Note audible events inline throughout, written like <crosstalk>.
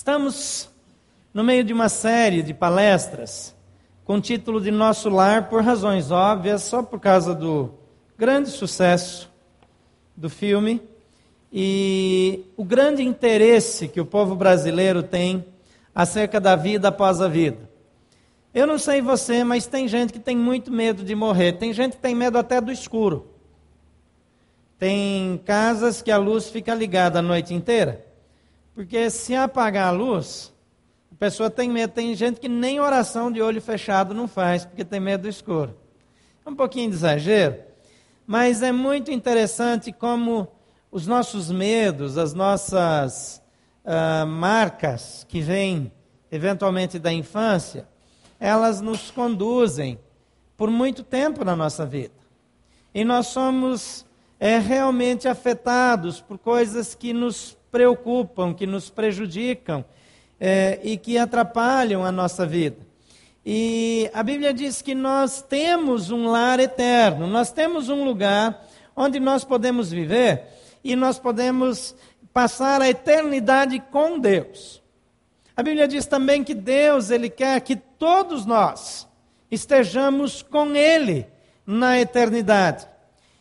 Estamos no meio de uma série de palestras com o título de Nosso Lar, por razões óbvias, só por causa do grande sucesso do filme e o grande interesse que o povo brasileiro tem acerca da vida após a vida. Eu não sei você, mas tem gente que tem muito medo de morrer, tem gente que tem medo até do escuro. Tem casas que a luz fica ligada a noite inteira. Porque se apagar a luz, a pessoa tem medo. Tem gente que nem oração de olho fechado não faz, porque tem medo do escuro. É um pouquinho de exagero, mas é muito interessante como os nossos medos, as nossas uh, marcas que vêm eventualmente da infância, elas nos conduzem por muito tempo na nossa vida. E nós somos é, realmente afetados por coisas que nos preocupam, que nos prejudicam é, e que atrapalham a nossa vida. E a Bíblia diz que nós temos um lar eterno, nós temos um lugar onde nós podemos viver e nós podemos passar a eternidade com Deus. A Bíblia diz também que Deus, Ele quer que todos nós estejamos com Ele na eternidade.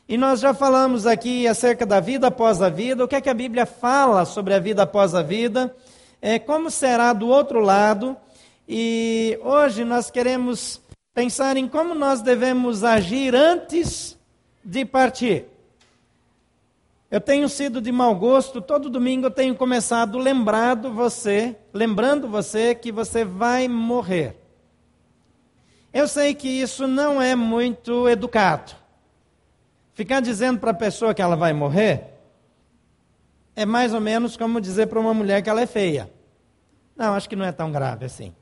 E nós já falamos aqui acerca da vida após a vida, o que é que a Bíblia fala sobre a vida após a vida, é, como será do outro lado, e hoje nós queremos pensar em como nós devemos agir antes de partir. Eu tenho sido de mau gosto, todo domingo eu tenho começado lembrando você, lembrando você que você vai morrer. Eu sei que isso não é muito educado. Ficar dizendo para a pessoa que ela vai morrer é mais ou menos como dizer para uma mulher que ela é feia. Não, acho que não é tão grave assim.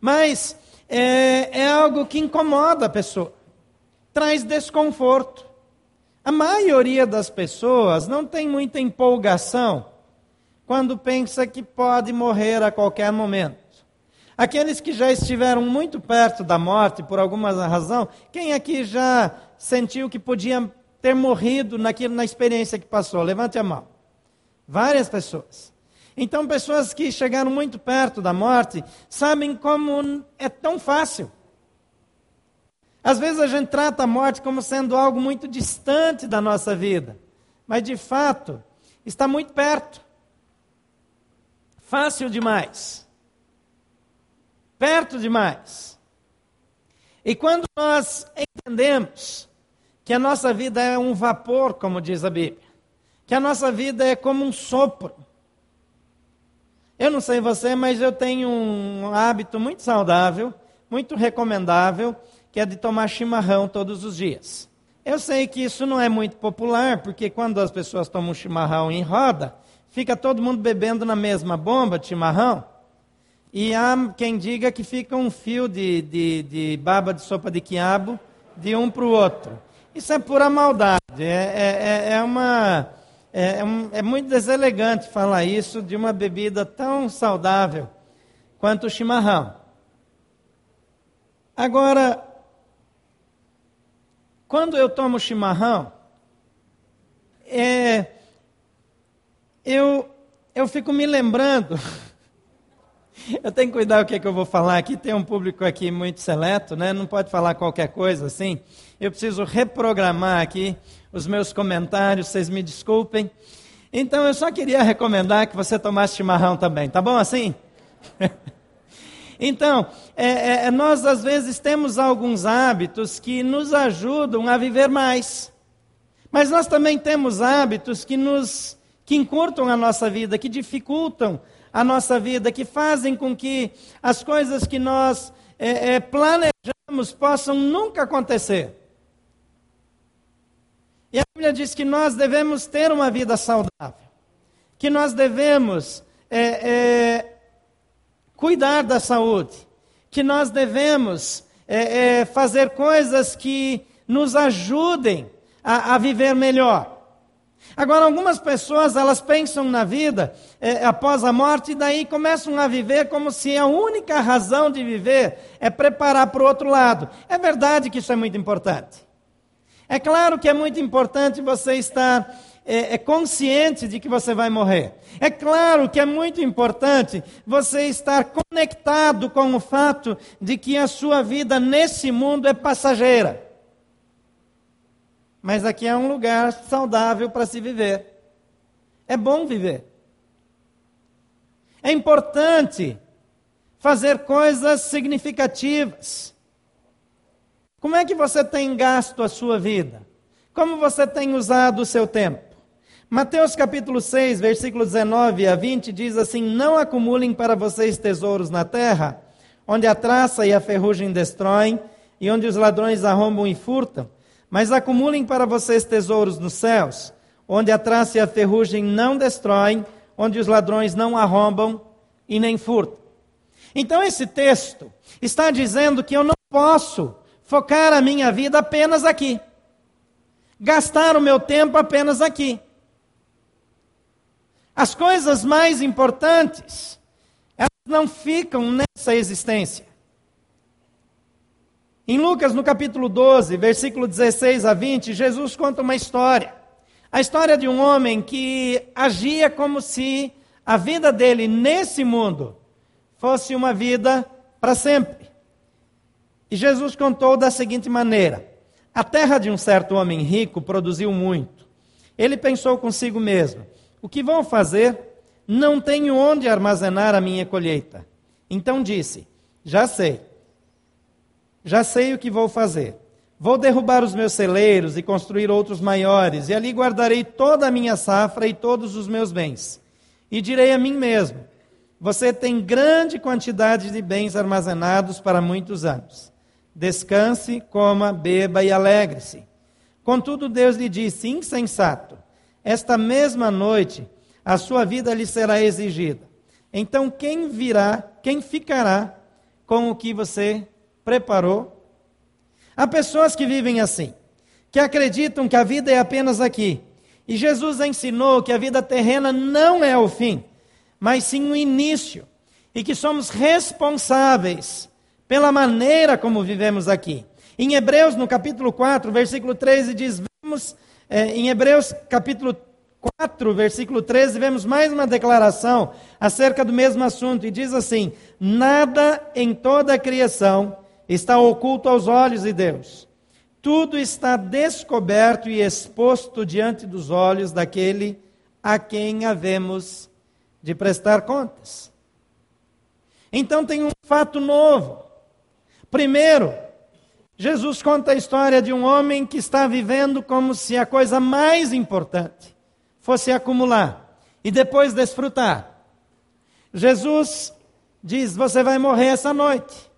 Mas é, é algo que incomoda a pessoa, traz desconforto. A maioria das pessoas não tem muita empolgação quando pensa que pode morrer a qualquer momento. Aqueles que já estiveram muito perto da morte por alguma razão, quem aqui já sentiu que podia ter morrido naquilo, na experiência que passou? Levante a mão. Várias pessoas. Então, pessoas que chegaram muito perto da morte sabem como é tão fácil. Às vezes a gente trata a morte como sendo algo muito distante da nossa vida, mas de fato está muito perto. Fácil demais perto demais. E quando nós entendemos que a nossa vida é um vapor, como diz a Bíblia, que a nossa vida é como um sopro. Eu não sei você, mas eu tenho um hábito muito saudável, muito recomendável, que é de tomar chimarrão todos os dias. Eu sei que isso não é muito popular, porque quando as pessoas tomam chimarrão em roda, fica todo mundo bebendo na mesma bomba de chimarrão. E há quem diga que fica um fio de, de, de baba de sopa de quiabo de um para o outro. Isso é pura maldade. É, é, é, é uma, é, é, é muito deselegante falar isso de uma bebida tão saudável quanto o chimarrão. Agora, quando eu tomo chimarrão, é, eu, eu fico me lembrando <laughs> Eu tenho que cuidar o que, é que eu vou falar aqui. Tem um público aqui muito seleto, né? Não pode falar qualquer coisa assim. Eu preciso reprogramar aqui os meus comentários, vocês me desculpem. Então eu só queria recomendar que você tomasse chimarrão também, tá bom assim? <laughs> então, é, é, é, nós às vezes temos alguns hábitos que nos ajudam a viver mais. Mas nós também temos hábitos que nos que encurtam a nossa vida, que dificultam a nossa vida, que fazem com que as coisas que nós é, é, planejamos possam nunca acontecer. E a Bíblia diz que nós devemos ter uma vida saudável, que nós devemos é, é cuidar da saúde, que nós devemos é, é, fazer coisas que nos ajudem a, a viver melhor. Agora, algumas pessoas, elas pensam na vida é, após a morte e daí começam a viver como se a única razão de viver é preparar para o outro lado. É verdade que isso é muito importante. É claro que é muito importante você estar é, é, consciente de que você vai morrer. É claro que é muito importante você estar conectado com o fato de que a sua vida nesse mundo é passageira. Mas aqui é um lugar saudável para se viver. É bom viver. É importante fazer coisas significativas. Como é que você tem gasto a sua vida? Como você tem usado o seu tempo? Mateus capítulo 6, versículo 19 a 20 diz assim: Não acumulem para vocês tesouros na terra, onde a traça e a ferrugem destroem, e onde os ladrões arrombam e furtam, mas acumulem para vocês tesouros nos céus, onde a traça e a ferrugem não destroem, onde os ladrões não arrombam e nem furtam. Então esse texto está dizendo que eu não posso focar a minha vida apenas aqui. Gastar o meu tempo apenas aqui. As coisas mais importantes, elas não ficam nessa existência. Em Lucas, no capítulo 12, versículo 16 a 20, Jesus conta uma história. A história de um homem que agia como se a vida dele nesse mundo fosse uma vida para sempre. E Jesus contou da seguinte maneira: A terra de um certo homem rico produziu muito. Ele pensou consigo mesmo: O que vão fazer? Não tenho onde armazenar a minha colheita. Então disse: Já sei. Já sei o que vou fazer. Vou derrubar os meus celeiros e construir outros maiores, e ali guardarei toda a minha safra e todos os meus bens. E direi a mim mesmo: você tem grande quantidade de bens armazenados para muitos anos. Descanse, coma, beba e alegre-se. Contudo, Deus lhe disse: insensato, esta mesma noite a sua vida lhe será exigida. Então, quem virá, quem ficará com o que você preparou? Há pessoas que vivem assim, que acreditam que a vida é apenas aqui. E Jesus ensinou que a vida terrena não é o fim mas sim o início. E que somos responsáveis pela maneira como vivemos aqui. Em Hebreus, no capítulo 4, versículo 13, diz: vemos, é, em Hebreus, capítulo 4, versículo 13, vemos mais uma declaração acerca do mesmo assunto, e diz assim: Nada em toda a criação está oculto aos olhos de Deus. Tudo está descoberto e exposto diante dos olhos daquele a quem havemos de prestar contas. Então tem um fato novo. Primeiro, Jesus conta a história de um homem que está vivendo como se a coisa mais importante fosse acumular e depois desfrutar. Jesus diz: Você vai morrer essa noite.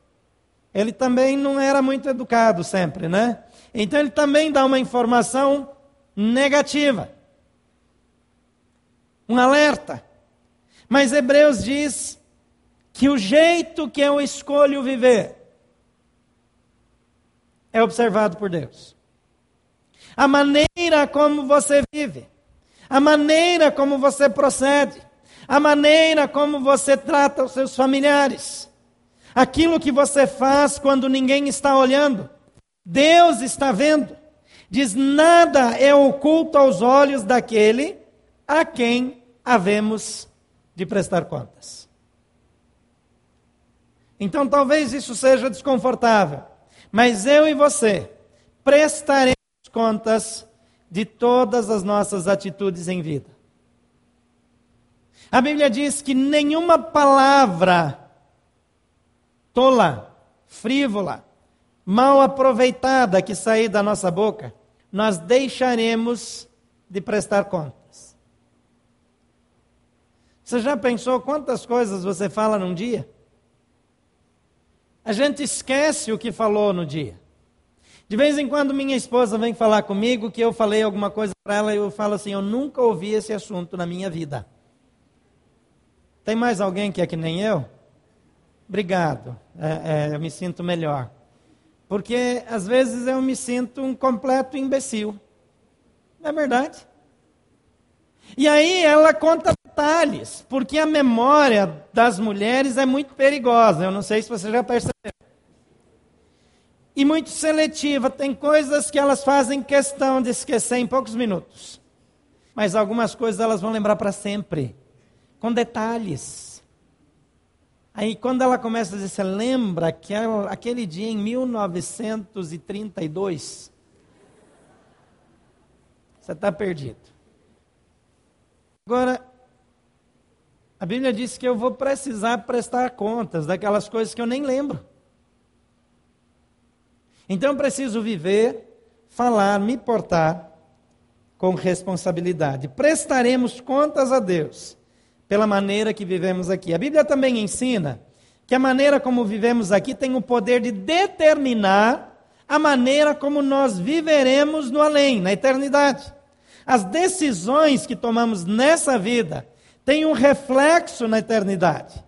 Ele também não era muito educado sempre, né? Então ele também dá uma informação negativa, um alerta. Mas Hebreus diz que o jeito que eu escolho viver é observado por Deus. A maneira como você vive, a maneira como você procede, a maneira como você trata os seus familiares, aquilo que você faz quando ninguém está olhando, Deus está vendo. Diz: nada é oculto aos olhos daquele a quem havemos de prestar contas. Então talvez isso seja desconfortável, mas eu e você prestaremos contas de todas as nossas atitudes em vida. A Bíblia diz que nenhuma palavra tola, frívola, mal aproveitada que sair da nossa boca, nós deixaremos de prestar conta. Você já pensou quantas coisas você fala num dia? A gente esquece o que falou no dia. De vez em quando minha esposa vem falar comigo que eu falei alguma coisa para ela e eu falo assim: eu nunca ouvi esse assunto na minha vida. Tem mais alguém que é que nem eu? Obrigado, é, é, eu me sinto melhor. Porque às vezes eu me sinto um completo imbecil. Não é verdade? E aí ela conta detalhes, porque a memória das mulheres é muito perigosa. Eu não sei se você já percebeu. E muito seletiva. Tem coisas que elas fazem questão de esquecer em poucos minutos. Mas algumas coisas elas vão lembrar para sempre, com detalhes. Aí quando ela começa a dizer, você lembra aquele, aquele dia em 1932? Você está perdido. Agora, a Bíblia diz que eu vou precisar prestar contas daquelas coisas que eu nem lembro. Então eu preciso viver, falar, me portar com responsabilidade. Prestaremos contas a Deus pela maneira que vivemos aqui. A Bíblia também ensina que a maneira como vivemos aqui tem o poder de determinar a maneira como nós viveremos no além, na eternidade. As decisões que tomamos nessa vida tem um reflexo na eternidade.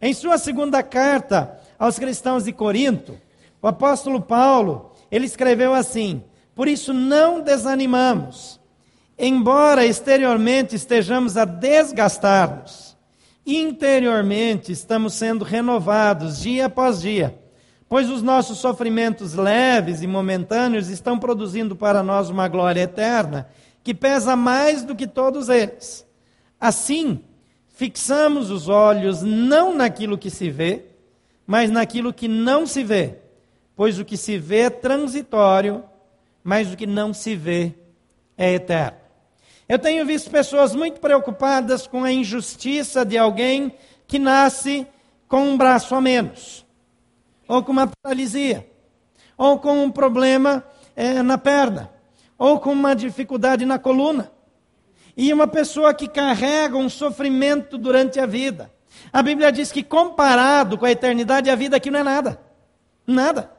Em sua segunda carta aos cristãos de Corinto, o apóstolo Paulo, ele escreveu assim: Por isso não desanimamos, embora exteriormente estejamos a desgastar-nos, interiormente estamos sendo renovados dia após dia, pois os nossos sofrimentos leves e momentâneos estão produzindo para nós uma glória eterna que pesa mais do que todos eles. Assim, fixamos os olhos não naquilo que se vê, mas naquilo que não se vê, pois o que se vê é transitório, mas o que não se vê é eterno. Eu tenho visto pessoas muito preocupadas com a injustiça de alguém que nasce com um braço a menos, ou com uma paralisia, ou com um problema é, na perna, ou com uma dificuldade na coluna. E uma pessoa que carrega um sofrimento durante a vida. A Bíblia diz que comparado com a eternidade, a vida aqui não é nada. Nada.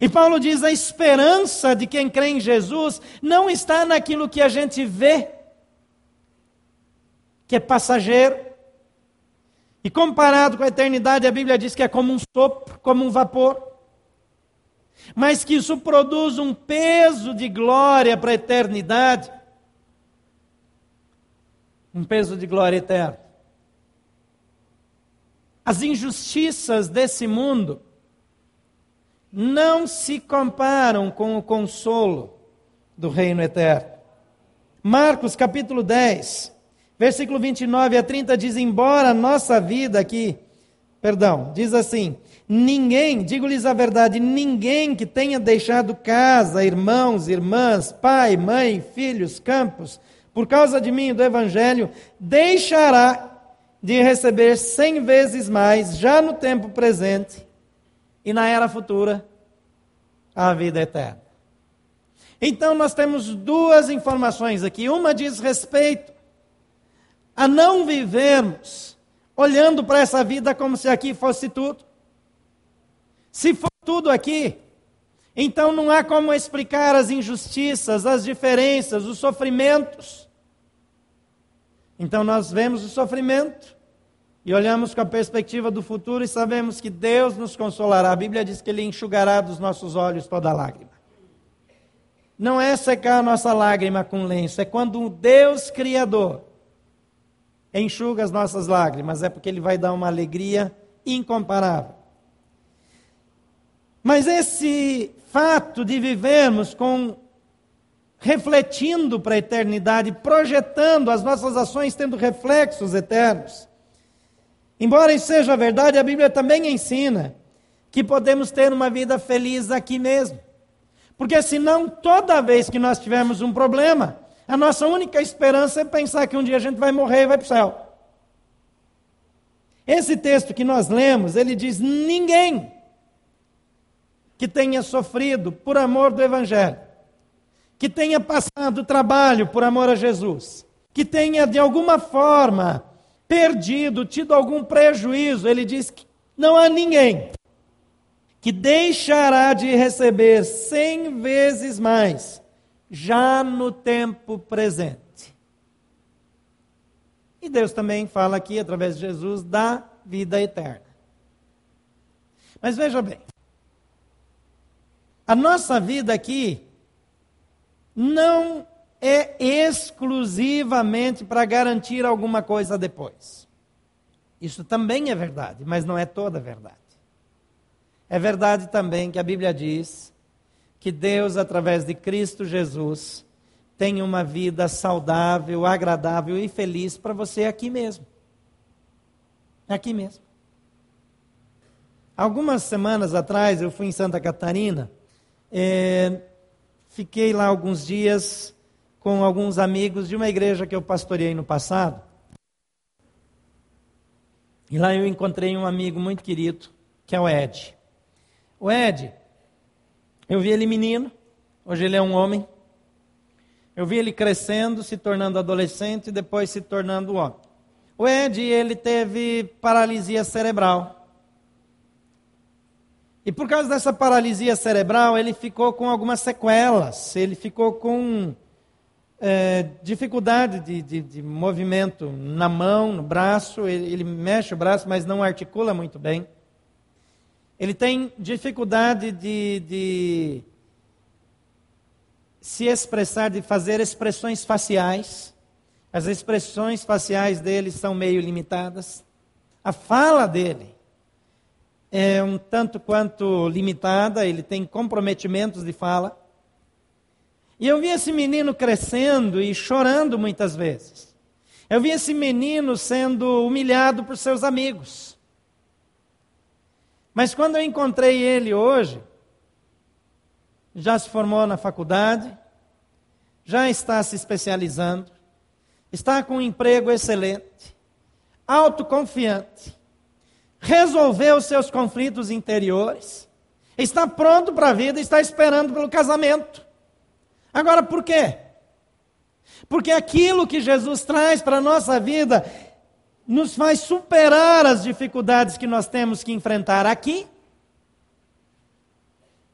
E Paulo diz: a esperança de quem crê em Jesus não está naquilo que a gente vê, que é passageiro. E comparado com a eternidade, a Bíblia diz que é como um sopro, como um vapor. Mas que isso produz um peso de glória para a eternidade um peso de glória eterna. As injustiças desse mundo não se comparam com o consolo do reino eterno. Marcos capítulo 10, versículo 29 a 30 diz: Embora a nossa vida aqui, perdão, diz assim: Ninguém, digo-lhes a verdade, ninguém que tenha deixado casa, irmãos, irmãs, pai, mãe, filhos, campos, por causa de mim e do Evangelho, deixará de receber cem vezes mais, já no tempo presente e na era futura, a vida eterna. Então, nós temos duas informações aqui. Uma diz respeito a não vivermos olhando para essa vida como se aqui fosse tudo. Se for tudo aqui, então não há como explicar as injustiças, as diferenças, os sofrimentos. Então nós vemos o sofrimento e olhamos com a perspectiva do futuro e sabemos que Deus nos consolará. A Bíblia diz que Ele enxugará dos nossos olhos toda lágrima. Não é secar a nossa lágrima com lenço, é quando o Deus Criador enxuga as nossas lágrimas, é porque Ele vai dar uma alegria incomparável. Mas esse fato de vivermos com refletindo para a eternidade, projetando as nossas ações tendo reflexos eternos. Embora isso seja verdade, a Bíblia também ensina que podemos ter uma vida feliz aqui mesmo. Porque senão, toda vez que nós tivermos um problema, a nossa única esperança é pensar que um dia a gente vai morrer e vai para o céu. Esse texto que nós lemos, ele diz: ninguém que tenha sofrido por amor do Evangelho, que tenha passado trabalho por amor a Jesus, que tenha de alguma forma perdido, tido algum prejuízo, ele diz que não há ninguém que deixará de receber cem vezes mais já no tempo presente. E Deus também fala aqui, através de Jesus, da vida eterna. Mas veja bem, a nossa vida aqui não é exclusivamente para garantir alguma coisa depois. Isso também é verdade, mas não é toda verdade. É verdade também que a Bíblia diz que Deus, através de Cristo Jesus, tenha uma vida saudável, agradável e feliz para você aqui mesmo. Aqui mesmo. Algumas semanas atrás eu fui em Santa Catarina, é, fiquei lá alguns dias com alguns amigos de uma igreja que eu pastoreei no passado. E lá eu encontrei um amigo muito querido, que é o Ed. O Ed, eu vi ele menino, hoje ele é um homem. Eu vi ele crescendo, se tornando adolescente e depois se tornando homem. O Ed, ele teve paralisia cerebral. E por causa dessa paralisia cerebral, ele ficou com algumas sequelas. Ele ficou com é, dificuldade de, de, de, movimento na mão, no braço. Ele, ele mexe o braço, mas não articula muito bem. Ele tem dificuldade de, de se expressar, de fazer expressões faciais. As expressões faciais dele são meio limitadas. A fala dele é um tanto quanto limitada, ele tem comprometimentos de fala. E eu vi esse menino crescendo e chorando muitas vezes. Eu vi esse menino sendo humilhado por seus amigos. Mas quando eu encontrei ele hoje, já se formou na faculdade, já está se especializando, está com um emprego excelente, autoconfiante, resolveu os seus conflitos interiores, está pronto para a vida, está esperando pelo casamento. Agora, por quê? Porque aquilo que Jesus traz para a nossa vida nos faz superar as dificuldades que nós temos que enfrentar aqui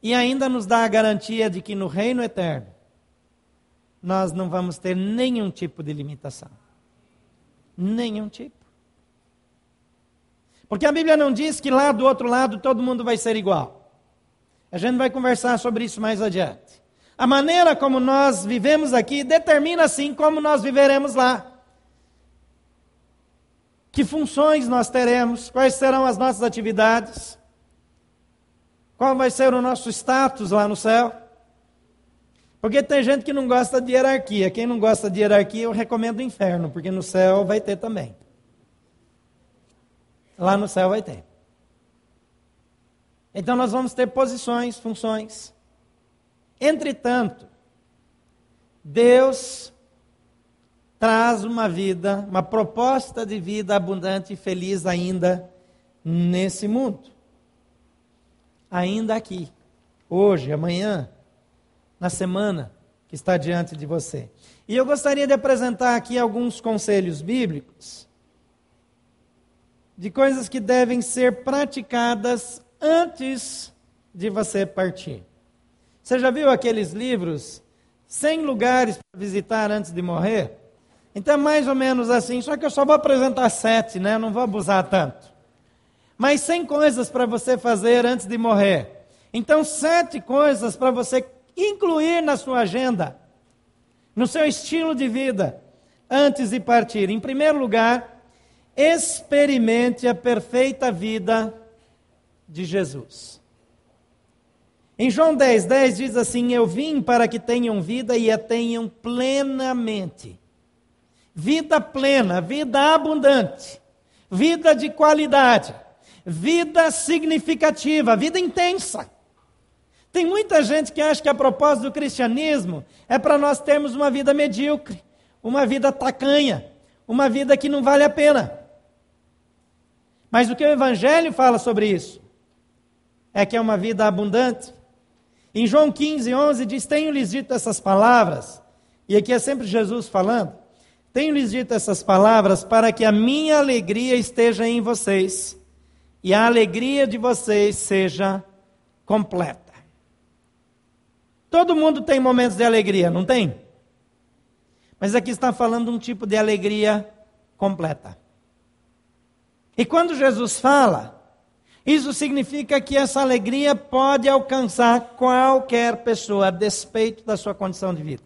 e ainda nos dá a garantia de que no reino eterno nós não vamos ter nenhum tipo de limitação. Nenhum tipo. Porque a Bíblia não diz que lá do outro lado todo mundo vai ser igual. A gente vai conversar sobre isso mais adiante. A maneira como nós vivemos aqui determina sim como nós viveremos lá. Que funções nós teremos, quais serão as nossas atividades, qual vai ser o nosso status lá no céu. Porque tem gente que não gosta de hierarquia. Quem não gosta de hierarquia, eu recomendo o inferno, porque no céu vai ter também. Lá no céu vai ter. Então nós vamos ter posições, funções. Entretanto, Deus traz uma vida, uma proposta de vida abundante e feliz ainda nesse mundo. Ainda aqui, hoje, amanhã, na semana que está diante de você. E eu gostaria de apresentar aqui alguns conselhos bíblicos de coisas que devem ser praticadas antes de você partir. Você já viu aqueles livros 100 lugares para visitar antes de morrer? Então é mais ou menos assim, só que eu só vou apresentar sete, né? Não vou abusar tanto. Mas 100 coisas para você fazer antes de morrer. Então, sete coisas para você incluir na sua agenda, no seu estilo de vida, antes de partir. Em primeiro lugar, experimente a perfeita vida de Jesus. Em João 10, 10 diz assim: Eu vim para que tenham vida e a tenham plenamente. Vida plena, vida abundante, vida de qualidade, vida significativa, vida intensa. Tem muita gente que acha que a propósito do cristianismo é para nós termos uma vida medíocre, uma vida tacanha, uma vida que não vale a pena. Mas o que o Evangelho fala sobre isso? É que é uma vida abundante. Em João 15, 11 diz: Tenho-lhes dito essas palavras, e aqui é sempre Jesus falando. Tenho-lhes dito essas palavras para que a minha alegria esteja em vocês e a alegria de vocês seja completa. Todo mundo tem momentos de alegria, não tem? Mas aqui está falando de um tipo de alegria completa. E quando Jesus fala, isso significa que essa alegria pode alcançar qualquer pessoa, a despeito da sua condição de vida.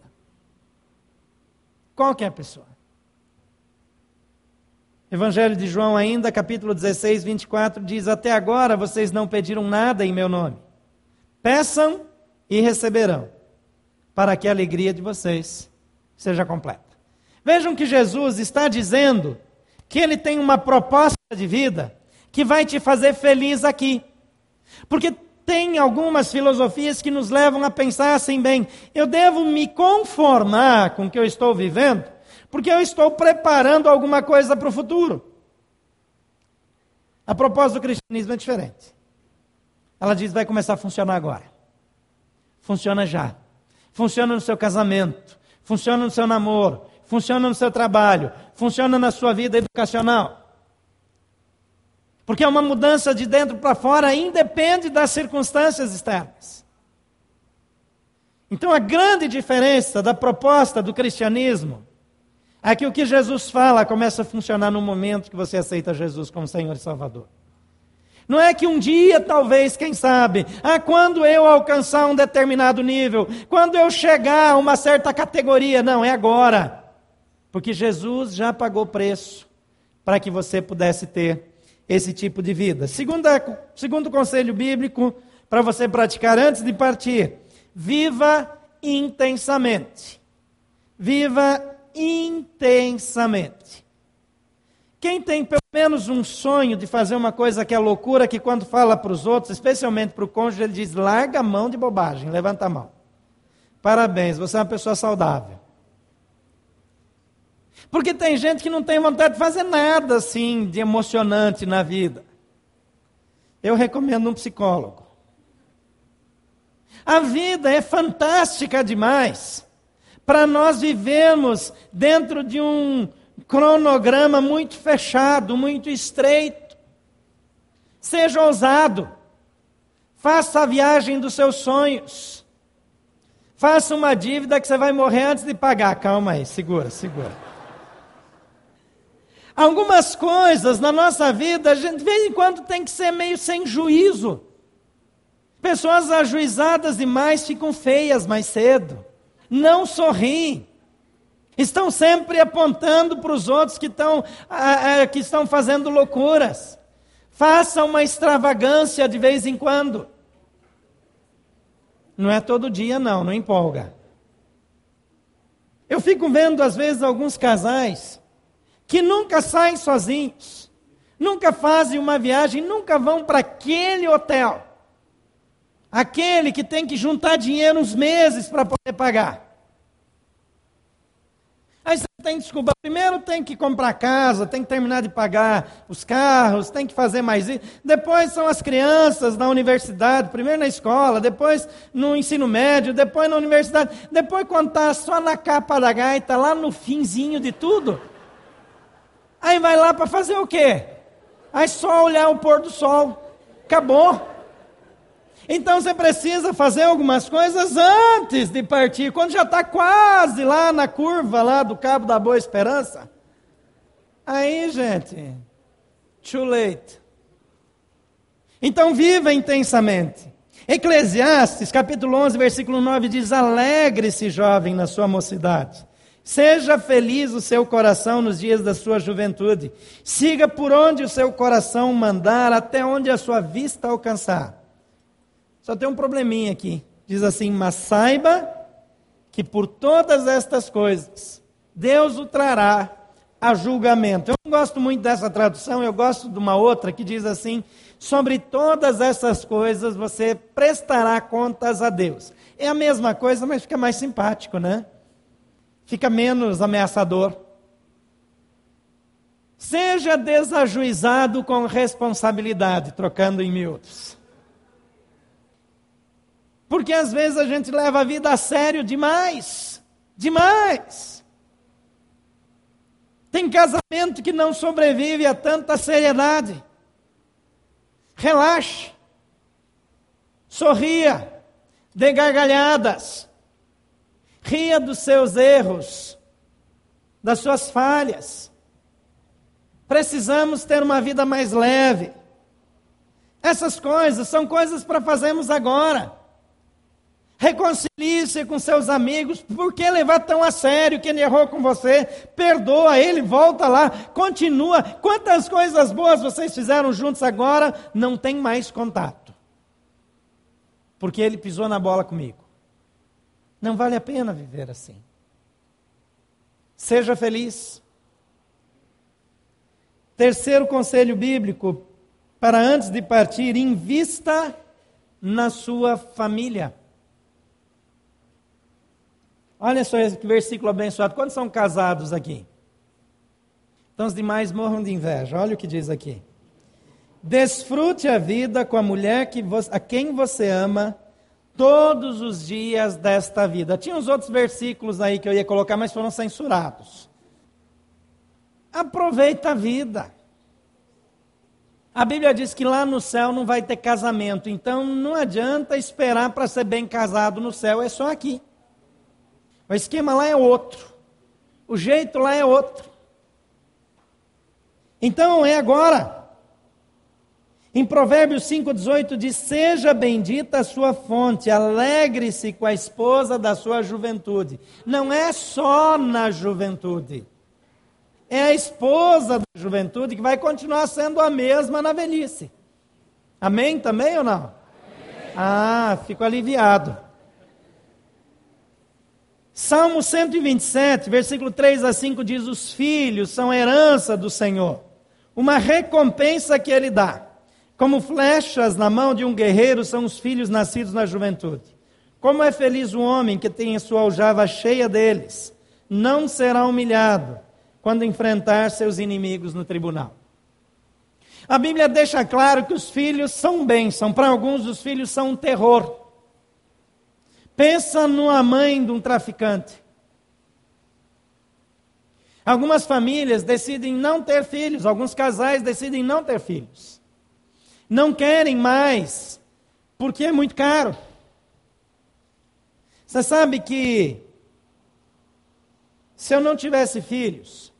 Qualquer pessoa. Evangelho de João, ainda, capítulo 16, 24, diz: Até agora vocês não pediram nada em meu nome. Peçam e receberão, para que a alegria de vocês seja completa. Vejam que Jesus está dizendo que ele tem uma proposta de vida que vai te fazer feliz aqui. Porque tem algumas filosofias que nos levam a pensar assim, bem, eu devo me conformar com o que eu estou vivendo, porque eu estou preparando alguma coisa para o futuro. A proposta do cristianismo é diferente. Ela diz: vai começar a funcionar agora. Funciona já. Funciona no seu casamento. Funciona no seu namoro. Funciona no seu trabalho. Funciona na sua vida educacional. Porque é uma mudança de dentro para fora, independe das circunstâncias externas. Então a grande diferença da proposta do cristianismo é que o que Jesus fala começa a funcionar no momento que você aceita Jesus como Senhor e Salvador. Não é que um dia, talvez, quem sabe, ah, quando eu alcançar um determinado nível, quando eu chegar a uma certa categoria, não, é agora. Porque Jesus já pagou preço para que você pudesse ter esse tipo de vida. Segunda, segundo conselho bíblico para você praticar antes de partir: viva intensamente. Viva intensamente. Quem tem pelo menos um sonho de fazer uma coisa que é loucura, que quando fala para os outros, especialmente para o cônjuge, ele diz: larga a mão de bobagem, levanta a mão. Parabéns, você é uma pessoa saudável. Porque tem gente que não tem vontade de fazer nada assim de emocionante na vida. Eu recomendo um psicólogo. A vida é fantástica demais para nós vivermos dentro de um cronograma muito fechado, muito estreito. Seja ousado. Faça a viagem dos seus sonhos. Faça uma dívida que você vai morrer antes de pagar. Calma aí, segura, segura. Algumas coisas na nossa vida, a gente de vez em quando tem que ser meio sem juízo. Pessoas ajuizadas demais ficam feias mais cedo. Não sorriem. Estão sempre apontando para os outros que estão, que estão fazendo loucuras. Faça uma extravagância de vez em quando. Não é todo dia, não, não empolga. Eu fico vendo, às vezes, alguns casais que nunca saem sozinhos, nunca fazem uma viagem, nunca vão para aquele hotel. Aquele que tem que juntar dinheiro uns meses para poder pagar. Aí você tem que. Primeiro tem que comprar casa, tem que terminar de pagar os carros, tem que fazer mais isso. Depois são as crianças na universidade, primeiro na escola, depois no ensino médio, depois na universidade. Depois quando está só na capa da gaita, lá no finzinho de tudo, Aí vai lá para fazer o quê? Aí só olhar o pôr do sol. Acabou. Então você precisa fazer algumas coisas antes de partir, quando já está quase lá na curva lá do Cabo da Boa Esperança. Aí, gente, too late. Então viva intensamente. Eclesiastes, capítulo 11, versículo 9 diz: Alegre-se, jovem, na sua mocidade Seja feliz o seu coração nos dias da sua juventude. Siga por onde o seu coração mandar, até onde a sua vista alcançar. Só tem um probleminha aqui. Diz assim: Mas saiba que por todas estas coisas, Deus o trará a julgamento. Eu não gosto muito dessa tradução, eu gosto de uma outra que diz assim: Sobre todas essas coisas você prestará contas a Deus. É a mesma coisa, mas fica mais simpático, né? Fica menos ameaçador. Seja desajuizado com responsabilidade, trocando em miúdos. Porque às vezes a gente leva a vida a sério demais. Demais. Tem casamento que não sobrevive a tanta seriedade. Relaxe. Sorria. Dê gargalhadas. Ria dos seus erros, das suas falhas. Precisamos ter uma vida mais leve. Essas coisas são coisas para fazermos agora. Reconcilie-se com seus amigos. Por que levar tão a sério quem errou com você? Perdoa ele, volta lá, continua. Quantas coisas boas vocês fizeram juntos agora? Não tem mais contato. Porque ele pisou na bola comigo. Não vale a pena viver assim. Seja feliz. Terceiro conselho bíblico para antes de partir, invista na sua família. Olha só esse versículo abençoado. Quantos são casados aqui? Então os demais morram de inveja. Olha o que diz aqui. Desfrute a vida com a mulher que a quem você ama todos os dias desta vida. Tinha uns outros versículos aí que eu ia colocar, mas foram censurados. Aproveita a vida. A Bíblia diz que lá no céu não vai ter casamento, então não adianta esperar para ser bem casado no céu, é só aqui. O esquema lá é outro, o jeito lá é outro. Então é agora. Em Provérbios 5,18 diz: Seja bendita a sua fonte, alegre-se com a esposa da sua juventude. Não é só na juventude é a esposa da juventude que vai continuar sendo a mesma na velhice. Amém também ou não? Amém. Ah, fico aliviado. Salmo 127, versículo 3 a 5 diz: Os filhos são herança do Senhor, uma recompensa que Ele dá. Como flechas na mão de um guerreiro são os filhos nascidos na juventude. Como é feliz o homem que tem a sua aljava cheia deles, não será humilhado quando enfrentar seus inimigos no tribunal. A Bíblia deixa claro que os filhos são bênção, para alguns os filhos são um terror. Pensa numa mãe de um traficante. Algumas famílias decidem não ter filhos, alguns casais decidem não ter filhos. Não querem mais, porque é muito caro. Você sabe que se eu não tivesse filhos,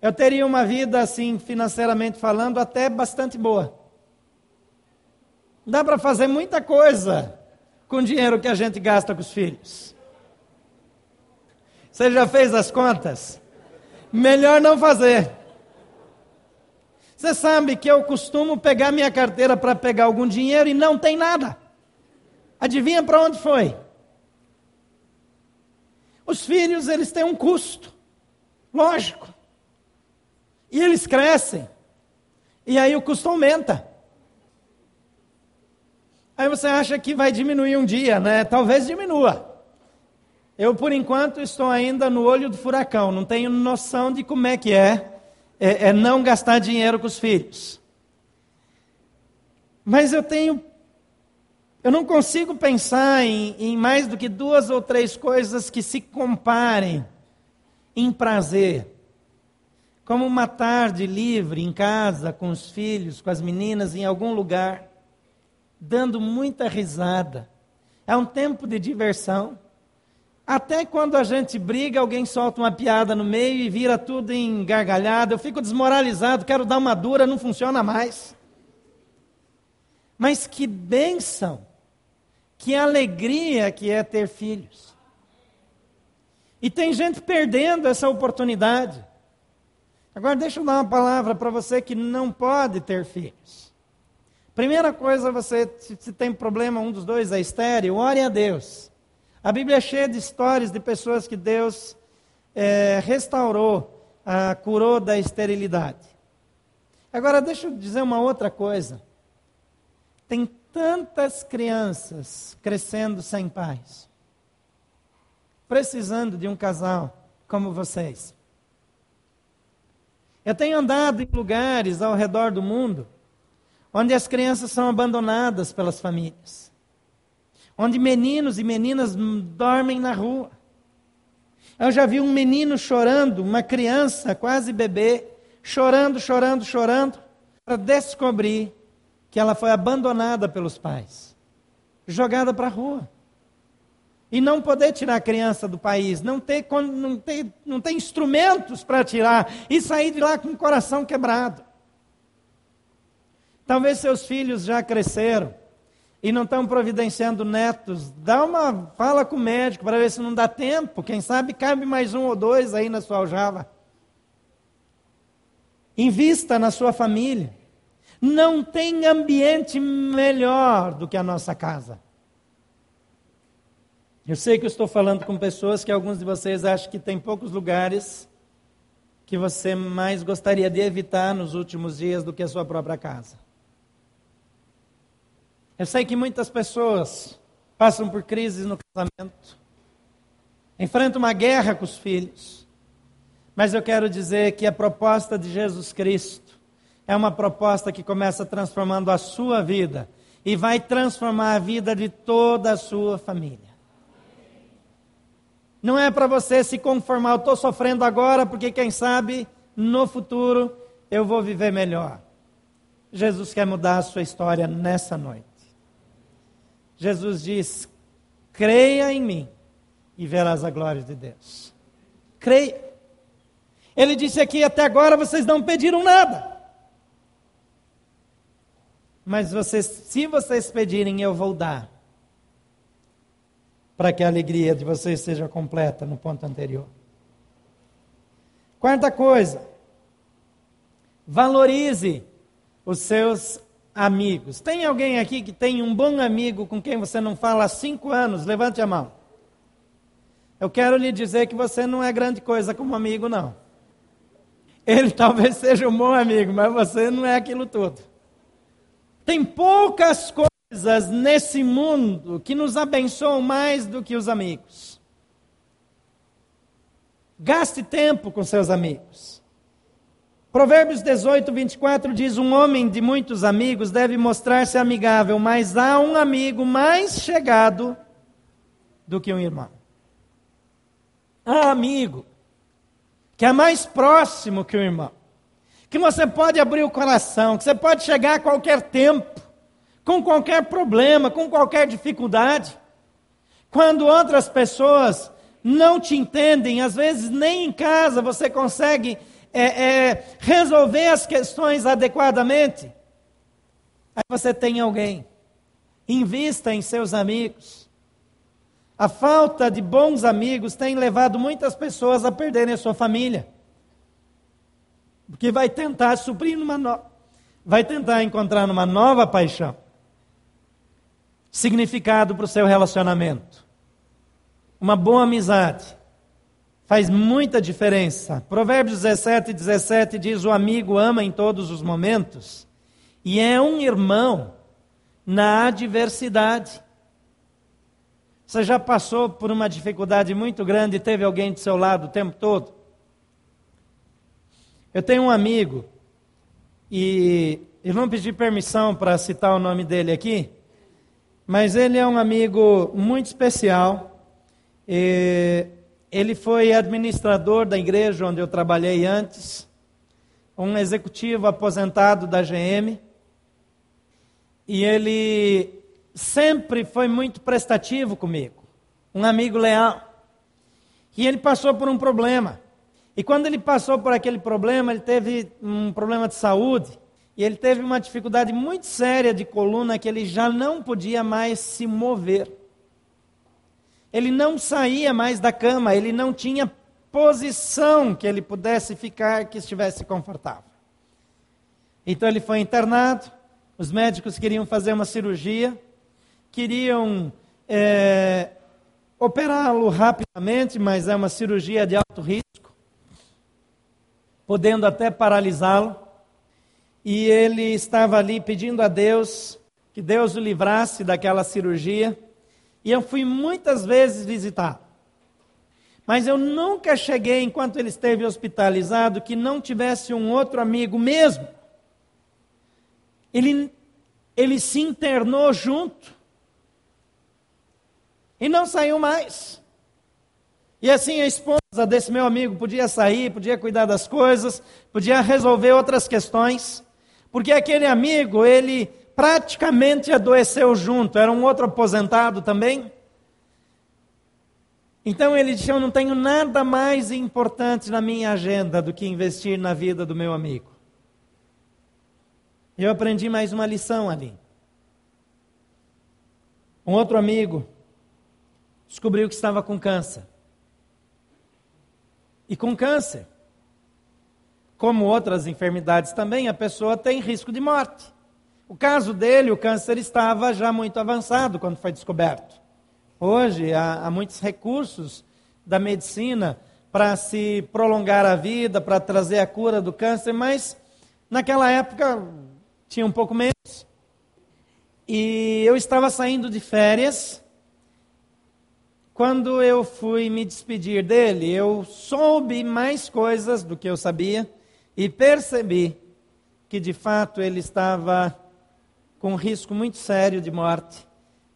eu teria uma vida, assim, financeiramente falando, até bastante boa. Dá para fazer muita coisa com o dinheiro que a gente gasta com os filhos. Você já fez as contas? Melhor não fazer. Você sabe que eu costumo pegar minha carteira para pegar algum dinheiro e não tem nada. Adivinha para onde foi? Os filhos, eles têm um custo. Lógico. E eles crescem. E aí o custo aumenta. Aí você acha que vai diminuir um dia, né? Talvez diminua. Eu, por enquanto, estou ainda no olho do furacão, não tenho noção de como é que é, é, é não gastar dinheiro com os filhos. Mas eu tenho. Eu não consigo pensar em, em mais do que duas ou três coisas que se comparem em prazer como uma tarde livre em casa, com os filhos, com as meninas, em algum lugar, dando muita risada. É um tempo de diversão. Até quando a gente briga, alguém solta uma piada no meio e vira tudo em gargalhada. Eu fico desmoralizado, quero dar uma dura, não funciona mais. Mas que bênção, que alegria que é ter filhos. E tem gente perdendo essa oportunidade. Agora, deixa eu dar uma palavra para você que não pode ter filhos. Primeira coisa, você, se tem problema, um dos dois é estéreo, ore a Deus. A Bíblia é cheia de histórias de pessoas que Deus é, restaurou, ah, curou da esterilidade. Agora, deixa eu dizer uma outra coisa. Tem tantas crianças crescendo sem pais, precisando de um casal como vocês. Eu tenho andado em lugares ao redor do mundo onde as crianças são abandonadas pelas famílias, onde meninos e meninas dormem na rua. Eu já vi um menino chorando, uma criança, quase bebê, chorando, chorando, chorando, para descobrir que ela foi abandonada pelos pais, jogada para a rua e não poder tirar a criança do país, não ter, não ter, não ter instrumentos para tirar e sair de lá com o coração quebrado. Talvez seus filhos já cresceram e não estão providenciando netos. Dá uma fala com o médico para ver se não dá tempo. Quem sabe cabe mais um ou dois aí na sua aljava. Invista na sua família. Não tem ambiente melhor do que a nossa casa. Eu sei que eu estou falando com pessoas que alguns de vocês acham que tem poucos lugares que você mais gostaria de evitar nos últimos dias do que a sua própria casa. Eu sei que muitas pessoas passam por crises no casamento, enfrentam uma guerra com os filhos, mas eu quero dizer que a proposta de Jesus Cristo é uma proposta que começa transformando a sua vida e vai transformar a vida de toda a sua família. Não é para você se conformar, eu estou sofrendo agora, porque quem sabe no futuro eu vou viver melhor. Jesus quer mudar a sua história nessa noite. Jesus diz: creia em mim e verás a glória de Deus. Creia. Ele disse aqui: até agora vocês não pediram nada. Mas vocês, se vocês pedirem, eu vou dar para que a alegria de vocês seja completa no ponto anterior. Quarta coisa, valorize os seus amigos. Tem alguém aqui que tem um bom amigo com quem você não fala há cinco anos? Levante a mão. Eu quero lhe dizer que você não é grande coisa como amigo, não. Ele <laughs> talvez seja um bom amigo, mas você não é aquilo tudo. Tem poucas coisas nesse mundo que nos abençoam mais do que os amigos. Gaste tempo com seus amigos. Provérbios 18, 24 diz: Um homem de muitos amigos deve mostrar-se amigável, mas há um amigo mais chegado do que um irmão. Há amigo que é mais próximo que o irmão, que você pode abrir o coração, que você pode chegar a qualquer tempo com qualquer problema, com qualquer dificuldade. Quando outras pessoas não te entendem, às vezes nem em casa você consegue é, é, resolver as questões adequadamente. Aí você tem alguém. Invista em seus amigos. A falta de bons amigos tem levado muitas pessoas a perderem a sua família. Porque vai tentar suprir numa no... vai tentar encontrar uma nova paixão significado para o seu relacionamento. Uma boa amizade faz muita diferença. Provérbios 17, 17 diz: O amigo ama em todos os momentos e é um irmão na adversidade. Você já passou por uma dificuldade muito grande e teve alguém do seu lado o tempo todo? Eu tenho um amigo e eu não pedi permissão para citar o nome dele aqui, mas ele é um amigo muito especial. Ele foi administrador da igreja onde eu trabalhei antes, um executivo aposentado da GM. E ele sempre foi muito prestativo comigo, um amigo leal. E ele passou por um problema. E quando ele passou por aquele problema, ele teve um problema de saúde. E ele teve uma dificuldade muito séria de coluna que ele já não podia mais se mover. Ele não saía mais da cama, ele não tinha posição que ele pudesse ficar que estivesse confortável. Então ele foi internado, os médicos queriam fazer uma cirurgia, queriam é, operá-lo rapidamente, mas é uma cirurgia de alto risco, podendo até paralisá-lo e ele estava ali pedindo a Deus que Deus o livrasse daquela cirurgia. E eu fui muitas vezes visitar. Mas eu nunca cheguei, enquanto ele esteve hospitalizado, que não tivesse um outro amigo mesmo. Ele, ele se internou junto. E não saiu mais. E assim a esposa desse meu amigo podia sair, podia cuidar das coisas, podia resolver outras questões. Porque aquele amigo, ele praticamente adoeceu junto, era um outro aposentado também. Então ele disse: Eu não tenho nada mais importante na minha agenda do que investir na vida do meu amigo. Eu aprendi mais uma lição ali. Um outro amigo descobriu que estava com câncer. E com câncer, como outras enfermidades também, a pessoa tem risco de morte. O caso dele, o câncer estava já muito avançado quando foi descoberto. Hoje há, há muitos recursos da medicina para se prolongar a vida, para trazer a cura do câncer, mas naquela época tinha um pouco menos. E eu estava saindo de férias. Quando eu fui me despedir dele, eu soube mais coisas do que eu sabia e percebi que de fato ele estava com um risco muito sério de morte,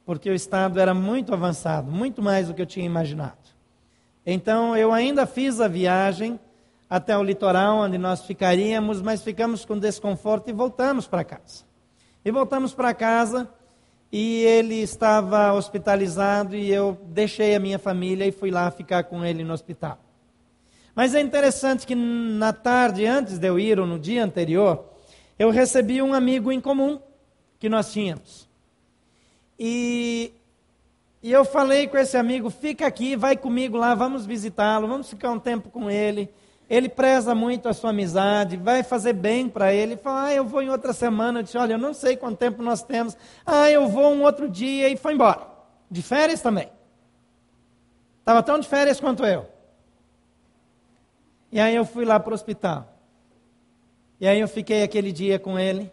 porque o estado era muito avançado, muito mais do que eu tinha imaginado. Então eu ainda fiz a viagem até o litoral onde nós ficaríamos, mas ficamos com desconforto e voltamos para casa. E voltamos para casa e ele estava hospitalizado e eu deixei a minha família e fui lá ficar com ele no hospital. Mas é interessante que na tarde antes de eu ir ou no dia anterior, eu recebi um amigo em comum que nós tínhamos. E, e eu falei com esse amigo: fica aqui, vai comigo lá, vamos visitá-lo, vamos ficar um tempo com ele ele preza muito a sua amizade, vai fazer bem para ele. Fala, ah, eu vou em outra semana. Eu disse, olha, eu não sei quanto tempo nós temos. Ah, eu vou um outro dia e foi embora. De férias também. Estava tão de férias quanto eu. E aí eu fui lá para o hospital. E aí eu fiquei aquele dia com ele.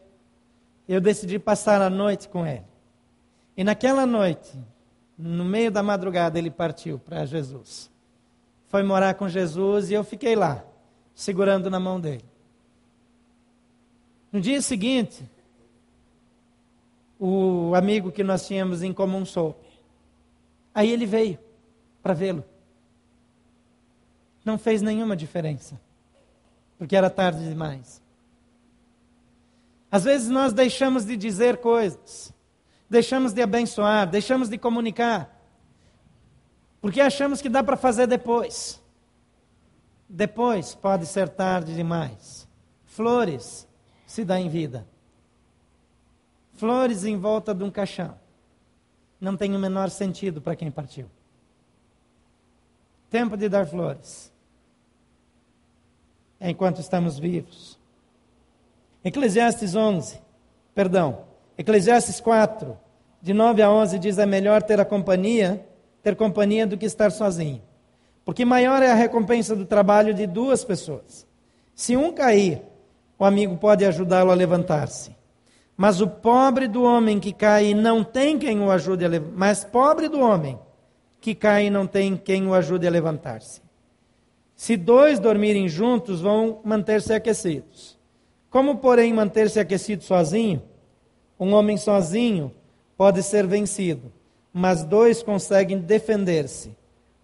Eu decidi passar a noite com ele. E naquela noite, no meio da madrugada, ele partiu para Jesus foi morar com Jesus e eu fiquei lá, segurando na mão dele. No dia seguinte, o amigo que nós tínhamos em comum soube. Aí ele veio para vê-lo. Não fez nenhuma diferença, porque era tarde demais. Às vezes nós deixamos de dizer coisas, deixamos de abençoar, deixamos de comunicar, porque achamos que dá para fazer depois. Depois pode ser tarde demais. Flores se dá em vida. Flores em volta de um caixão. Não tem o menor sentido para quem partiu. Tempo de dar flores. Enquanto estamos vivos. Eclesiastes 11, perdão, Eclesiastes 4, de 9 a 11 diz: é melhor ter a companhia ter companhia do que estar sozinho. Porque maior é a recompensa do trabalho de duas pessoas. Se um cair, o amigo pode ajudá-lo a levantar-se. Mas o pobre do homem que cai não tem quem o ajude a levantar. Mas pobre do homem que cai não tem quem o ajude a levantar-se. Se dois dormirem juntos, vão manter-se aquecidos. Como, porém, manter-se aquecido sozinho? Um homem sozinho pode ser vencido mas dois conseguem defender-se.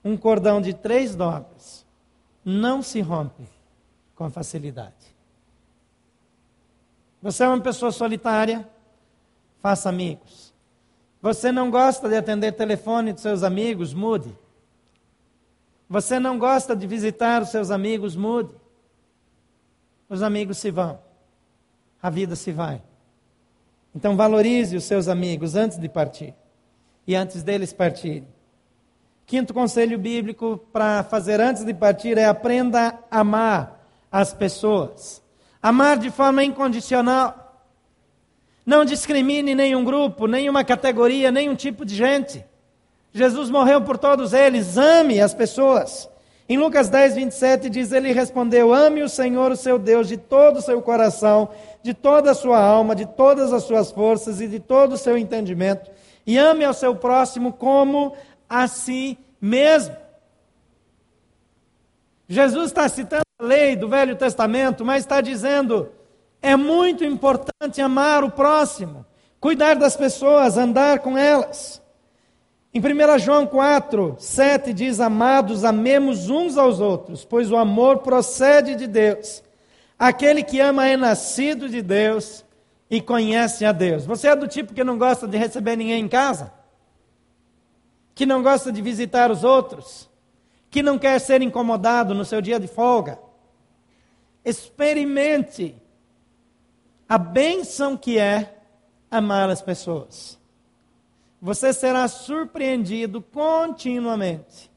Um cordão de três dobras não se rompe com facilidade. Você é uma pessoa solitária? Faça amigos. Você não gosta de atender telefone dos seus amigos? Mude. Você não gosta de visitar os seus amigos? Mude. Os amigos se vão. A vida se vai. Então valorize os seus amigos antes de partir e antes deles partirem. Quinto conselho bíblico para fazer antes de partir é aprenda a amar as pessoas. Amar de forma incondicional. Não discrimine nenhum grupo, nenhuma categoria, nenhum tipo de gente. Jesus morreu por todos eles. Ame as pessoas. Em Lucas 10, 27 diz: Ele respondeu: Ame o Senhor, o seu Deus, de todo o seu coração, de toda a sua alma, de todas as suas forças e de todo o seu entendimento e ame ao seu próximo como a si mesmo. Jesus está citando a lei do Velho Testamento, mas está dizendo: é muito importante amar o próximo, cuidar das pessoas, andar com elas. Em 1 João 4, 7 diz: Amados, amemos uns aos outros, pois o amor procede de Deus. Aquele que ama é nascido de Deus e conhece a Deus. Você é do tipo que não gosta de receber ninguém em casa? Que não gosta de visitar os outros? Que não quer ser incomodado no seu dia de folga? Experimente a bênção que é amar as pessoas. Você será surpreendido continuamente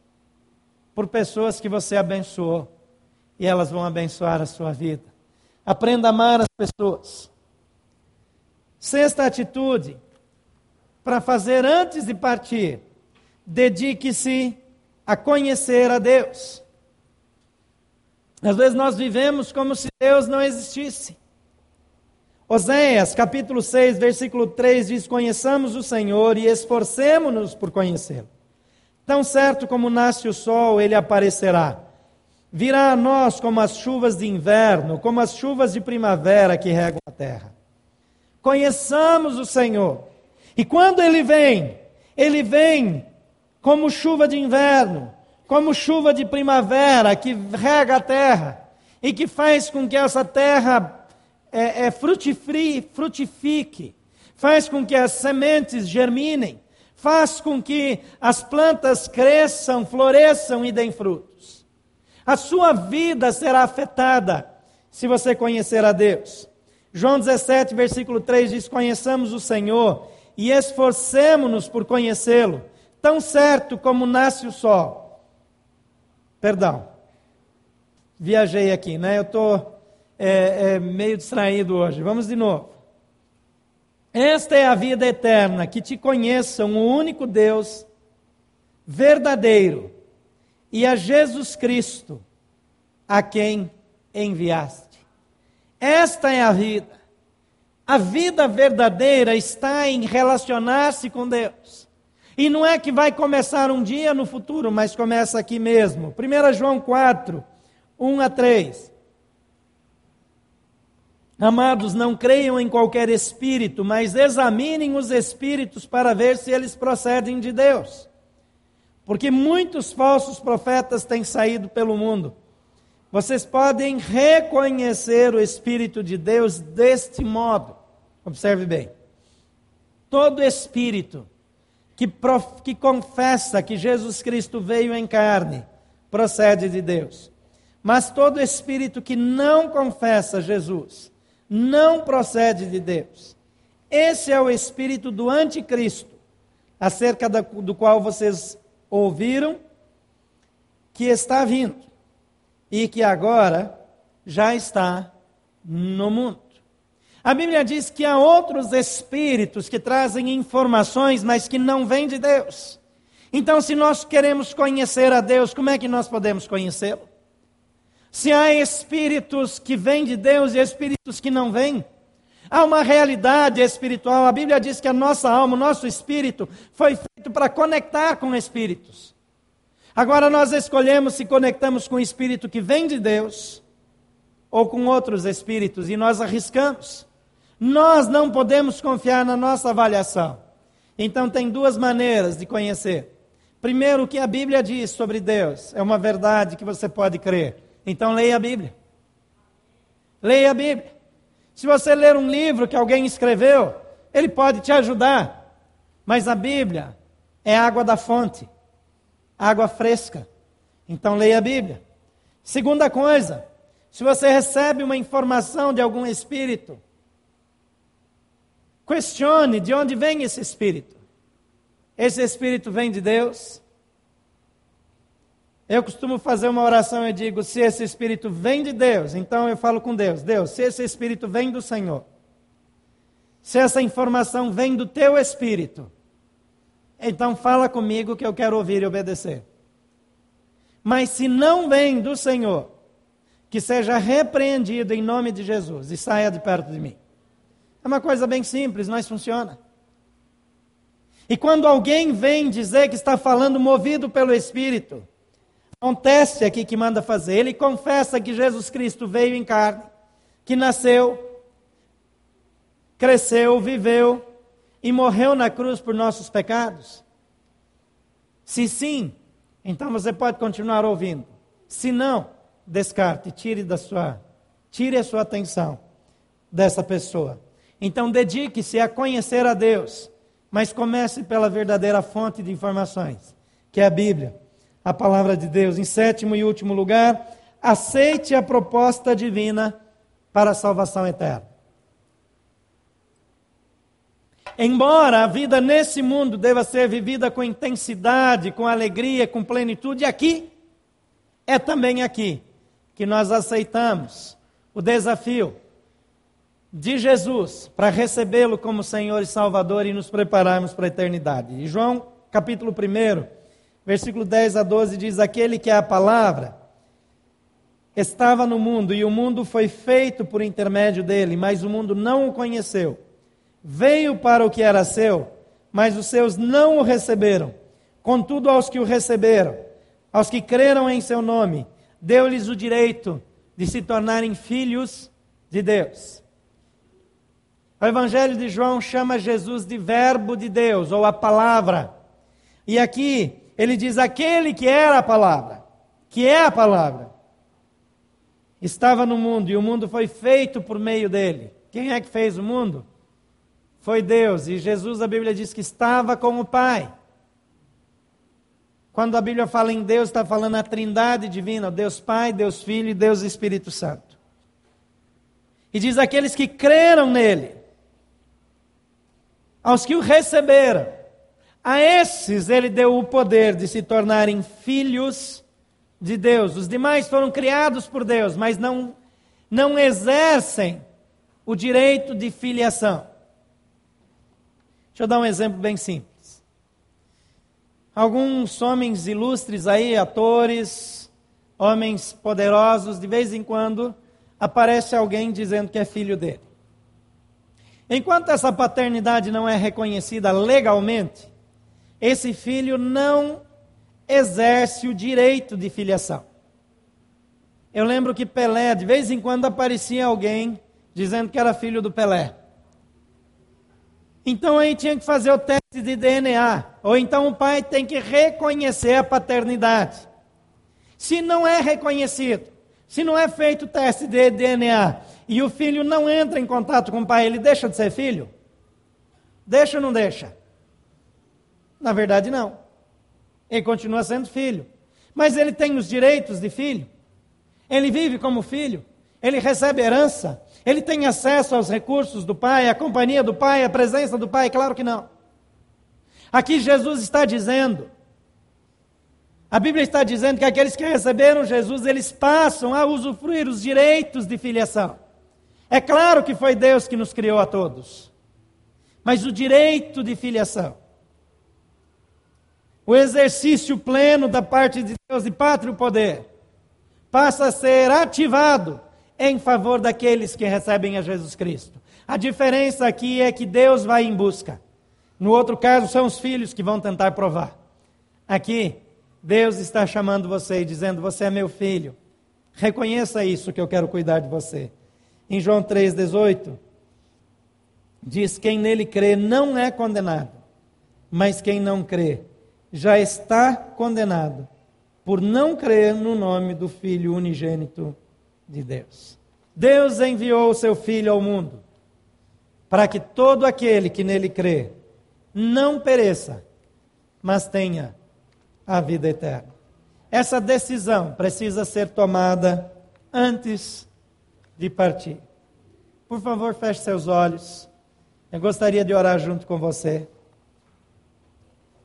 por pessoas que você abençoou e elas vão abençoar a sua vida. Aprenda a amar as pessoas. Sexta atitude, para fazer antes de partir, dedique-se a conhecer a Deus. Às vezes nós vivemos como se Deus não existisse. Oséias, capítulo 6, versículo 3 diz: Conheçamos o Senhor e esforcemo-nos por conhecê-lo. Tão certo como nasce o sol, ele aparecerá. Virá a nós como as chuvas de inverno, como as chuvas de primavera que regam a terra. Conheçamos o Senhor. E quando ele vem, ele vem como chuva de inverno, como chuva de primavera que rega a terra e que faz com que essa terra é, é, frutifique, faz com que as sementes germinem, faz com que as plantas cresçam, floresçam e deem frutos. A sua vida será afetada se você conhecer a Deus. João 17, versículo 3 diz: Conheçamos o Senhor e esforcemos-nos por conhecê-lo tão certo como nasce o sol. Perdão, viajei aqui, né? Eu estou é, é, meio distraído hoje. Vamos de novo. Esta é a vida eterna, que te conheçam o único Deus verdadeiro e a Jesus Cristo, a quem enviaste. Esta é a vida. A vida verdadeira está em relacionar-se com Deus. E não é que vai começar um dia no futuro, mas começa aqui mesmo. 1 João 4, 1 a 3. Amados, não creiam em qualquer espírito, mas examinem os espíritos para ver se eles procedem de Deus. Porque muitos falsos profetas têm saído pelo mundo. Vocês podem reconhecer o Espírito de Deus deste modo. Observe bem. Todo espírito que, prof, que confessa que Jesus Cristo veio em carne, procede de Deus. Mas todo espírito que não confessa Jesus, não procede de Deus. Esse é o espírito do anticristo, acerca do qual vocês ouviram que está vindo e que agora já está no mundo. A Bíblia diz que há outros espíritos que trazem informações, mas que não vêm de Deus. Então, se nós queremos conhecer a Deus, como é que nós podemos conhecê-lo? Se há espíritos que vêm de Deus e espíritos que não vêm, há uma realidade espiritual. A Bíblia diz que a nossa alma, o nosso espírito, foi feito para conectar com espíritos. Agora nós escolhemos se conectamos com o espírito que vem de Deus ou com outros espíritos e nós arriscamos. Nós não podemos confiar na nossa avaliação. Então, tem duas maneiras de conhecer. Primeiro, o que a Bíblia diz sobre Deus é uma verdade que você pode crer. Então, leia a Bíblia. Leia a Bíblia. Se você ler um livro que alguém escreveu, ele pode te ajudar. Mas a Bíblia é água da fonte, água fresca. Então, leia a Bíblia. Segunda coisa, se você recebe uma informação de algum espírito, Questione de onde vem esse espírito. Esse espírito vem de Deus? Eu costumo fazer uma oração e digo: se esse espírito vem de Deus, então eu falo com Deus: Deus, se esse espírito vem do Senhor, se essa informação vem do teu espírito, então fala comigo que eu quero ouvir e obedecer. Mas se não vem do Senhor, que seja repreendido em nome de Jesus e saia de perto de mim. É uma coisa bem simples, mas funciona. E quando alguém vem dizer que está falando movido pelo Espírito, um teste aqui que manda fazer. Ele confessa que Jesus Cristo veio em carne, que nasceu, cresceu, viveu e morreu na cruz por nossos pecados? Se sim, então você pode continuar ouvindo. Se não, descarte, tire da sua, tire a sua atenção dessa pessoa. Então dedique-se a conhecer a Deus, mas comece pela verdadeira fonte de informações, que é a Bíblia, a palavra de Deus. Em sétimo e último lugar, aceite a proposta divina para a salvação eterna. Embora a vida nesse mundo deva ser vivida com intensidade, com alegria, com plenitude, aqui é também aqui que nós aceitamos o desafio de Jesus para recebê-lo como Senhor e Salvador e nos prepararmos para a eternidade. E João capítulo 1, versículo 10 a 12 diz: Aquele que é a palavra estava no mundo e o mundo foi feito por intermédio dele, mas o mundo não o conheceu. Veio para o que era seu, mas os seus não o receberam. Contudo, aos que o receberam, aos que creram em seu nome, deu-lhes o direito de se tornarem filhos de Deus. O Evangelho de João chama Jesus de Verbo de Deus, ou a palavra. E aqui ele diz: aquele que era a palavra, que é a palavra, estava no mundo e o mundo foi feito por meio dele. Quem é que fez o mundo? Foi Deus. E Jesus, a Bíblia diz que estava com o Pai. Quando a Bíblia fala em Deus, está falando a trindade divina, Deus Pai, Deus Filho e Deus Espírito Santo. E diz aqueles que creram nele, aos que o receberam, a esses ele deu o poder de se tornarem filhos de Deus. Os demais foram criados por Deus, mas não, não exercem o direito de filiação. Deixa eu dar um exemplo bem simples. Alguns homens ilustres aí, atores, homens poderosos, de vez em quando aparece alguém dizendo que é filho dele. Enquanto essa paternidade não é reconhecida legalmente, esse filho não exerce o direito de filiação. Eu lembro que Pelé, de vez em quando aparecia alguém dizendo que era filho do Pelé. Então aí tinha que fazer o teste de DNA. Ou então o pai tem que reconhecer a paternidade. Se não é reconhecido, se não é feito o teste de DNA e o filho não entra em contato com o pai, ele deixa de ser filho? Deixa ou não deixa? Na verdade, não. Ele continua sendo filho. Mas ele tem os direitos de filho. Ele vive como filho. Ele recebe herança. Ele tem acesso aos recursos do Pai, à companhia do Pai, à presença do Pai? Claro que não. Aqui Jesus está dizendo, a Bíblia está dizendo que aqueles que receberam Jesus, eles passam a usufruir os direitos de filiação. É claro que foi Deus que nos criou a todos, mas o direito de filiação, o exercício pleno da parte de Deus de pátrio poder, passa a ser ativado em favor daqueles que recebem a Jesus Cristo. A diferença aqui é que Deus vai em busca. No outro caso, são os filhos que vão tentar provar. Aqui, Deus está chamando você e dizendo: Você é meu filho. Reconheça isso que eu quero cuidar de você. Em João 3,18, diz: Quem nele crê não é condenado, mas quem não crê já está condenado, por não crer no nome do Filho unigênito de Deus. Deus enviou o seu Filho ao mundo para que todo aquele que nele crê não pereça, mas tenha a vida eterna. Essa decisão precisa ser tomada antes de partir. Por favor, feche seus olhos. Eu gostaria de orar junto com você.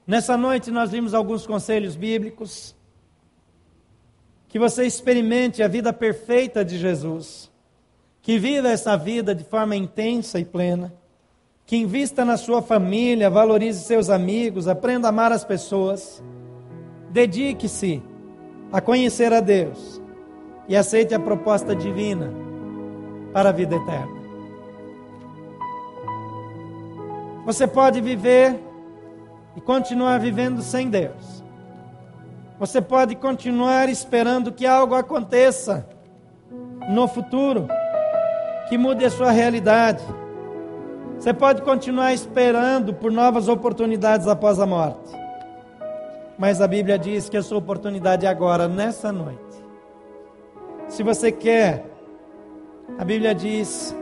Nessa noite nós vimos alguns conselhos bíblicos. Que você experimente a vida perfeita de Jesus, que viva essa vida de forma intensa e plena, que invista na sua família, valorize seus amigos, aprenda a amar as pessoas, dedique-se a conhecer a Deus e aceite a proposta divina para a vida eterna. Você pode viver e continuar vivendo sem Deus você pode continuar esperando que algo aconteça no futuro que mude a sua realidade. Você pode continuar esperando por novas oportunidades após a morte. Mas a Bíblia diz que a sua oportunidade é agora, nessa noite. Se você quer, a Bíblia diz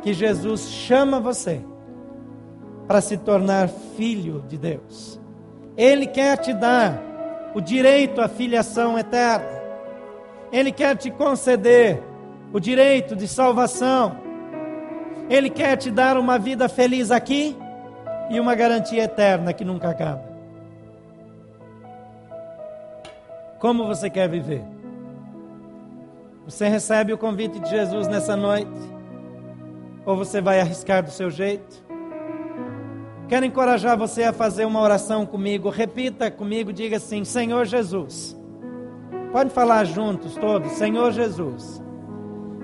que Jesus chama você para se tornar filho de Deus. Ele quer te dar o direito à filiação eterna. Ele quer te conceder o direito de salvação. Ele quer te dar uma vida feliz aqui e uma garantia eterna que nunca acaba. Como você quer viver? Você recebe o convite de Jesus nessa noite? Ou você vai arriscar do seu jeito? Quero encorajar você a fazer uma oração comigo. Repita comigo, diga assim: Senhor Jesus. Pode falar juntos todos: Senhor Jesus.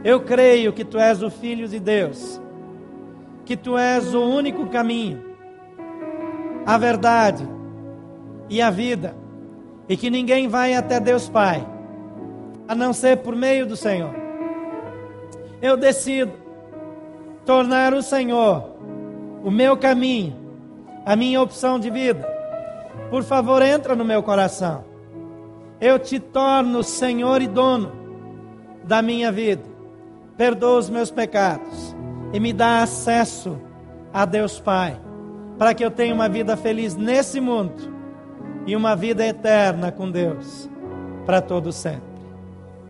Eu creio que tu és o Filho de Deus, que tu és o único caminho, a verdade e a vida, e que ninguém vai até Deus Pai a não ser por meio do Senhor. Eu decido tornar o Senhor o meu caminho, a minha opção de vida. Por favor, entra no meu coração. Eu te torno Senhor e dono da minha vida. Perdoa os meus pecados e me dá acesso a Deus Pai, para que eu tenha uma vida feliz nesse mundo e uma vida eterna com Deus para todo sempre.